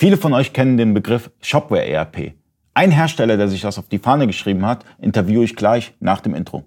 Viele von euch kennen den Begriff Shopware ERP. Ein Hersteller, der sich das auf die Fahne geschrieben hat, interviewe ich gleich nach dem Intro.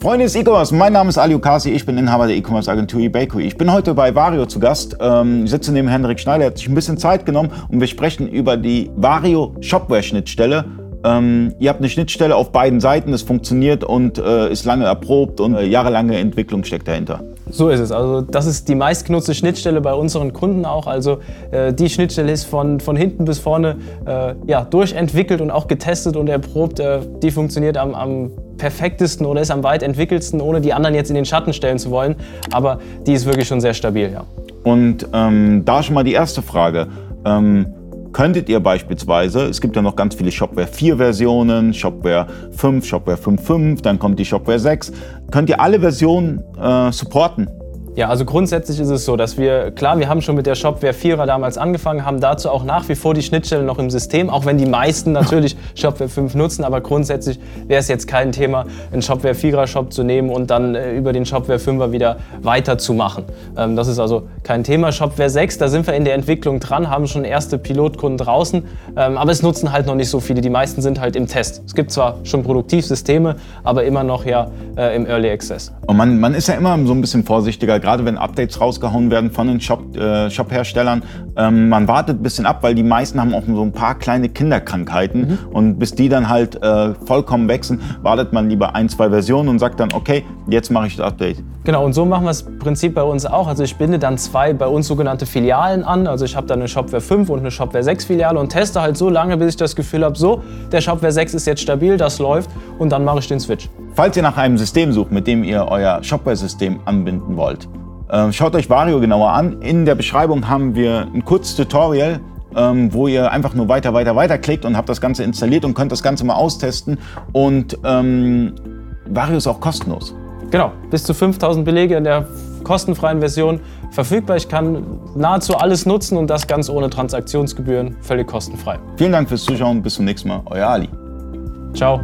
Freunde des E-Commerce, mein Name ist Ali Okasi, ich bin Inhaber der E-Commerce Agentur eBakery. Ich bin heute bei Vario zu Gast. Ähm, sitze neben Hendrik Schneider, er hat sich ein bisschen Zeit genommen und wir sprechen über die Vario Shopware Schnittstelle ähm, ihr habt eine Schnittstelle auf beiden Seiten, das funktioniert und äh, ist lange erprobt und äh, jahrelange Entwicklung steckt dahinter. So ist es. Also das ist die meistgenutzte Schnittstelle bei unseren Kunden auch. Also äh, die Schnittstelle ist von, von hinten bis vorne äh, ja, durchentwickelt und auch getestet und erprobt. Äh, die funktioniert am, am perfektesten oder ist am weit entwickelsten, ohne die anderen jetzt in den Schatten stellen zu wollen. Aber die ist wirklich schon sehr stabil, ja. Und ähm, da schon mal die erste Frage. Ähm, könntet ihr beispielsweise, es gibt ja noch ganz viele Shopware 4 Versionen, Shopware 5, Shopware 5.5, dann kommt die Shopware 6, könnt ihr alle Versionen äh, supporten? Ja, also grundsätzlich ist es so, dass wir, klar, wir haben schon mit der Shopware 4er damals angefangen, haben dazu auch nach wie vor die Schnittstellen noch im System, auch wenn die meisten natürlich Shopware 5 nutzen, aber grundsätzlich wäre es jetzt kein Thema, einen Shopware 4er Shop zu nehmen und dann äh, über den Shopware 5er wieder weiterzumachen. Ähm, das ist also kein Thema. Shopware 6, da sind wir in der Entwicklung dran, haben schon erste Pilotkunden draußen, ähm, aber es nutzen halt noch nicht so viele. Die meisten sind halt im Test. Es gibt zwar schon Produktivsysteme, aber immer noch ja äh, im Early Access. Und man, man ist ja immer so ein bisschen vorsichtiger, gerade wenn Updates rausgehauen werden von den äh, Shop-Herstellern. Ähm, man wartet ein bisschen ab, weil die meisten haben auch so ein paar kleine Kinderkrankheiten. Mhm. Und bis die dann halt äh, vollkommen wechseln, wartet man lieber ein, zwei Versionen und sagt dann, okay, jetzt mache ich das Update. Genau, und so machen wir es im Prinzip bei uns auch. Also ich binde dann zwei bei uns sogenannte Filialen an. Also ich habe dann eine Shopware 5 und eine Shopware 6 Filiale und teste halt so lange, bis ich das Gefühl habe, so, der Shopware 6 ist jetzt stabil, das läuft und dann mache ich den Switch. Falls ihr nach einem System sucht, mit dem ihr euer Shopware-System anbinden wollt, ähm, schaut euch Vario genauer an. In der Beschreibung haben wir ein kurzes Tutorial, ähm, wo ihr einfach nur weiter, weiter, weiter klickt und habt das Ganze installiert und könnt das Ganze mal austesten. Und ähm, Vario ist auch kostenlos. Genau, bis zu 5000 Belege in der kostenfreien Version verfügbar. Ich kann nahezu alles nutzen und das ganz ohne Transaktionsgebühren, völlig kostenfrei. Vielen Dank fürs Zuschauen, bis zum nächsten Mal, euer Ali. Ciao.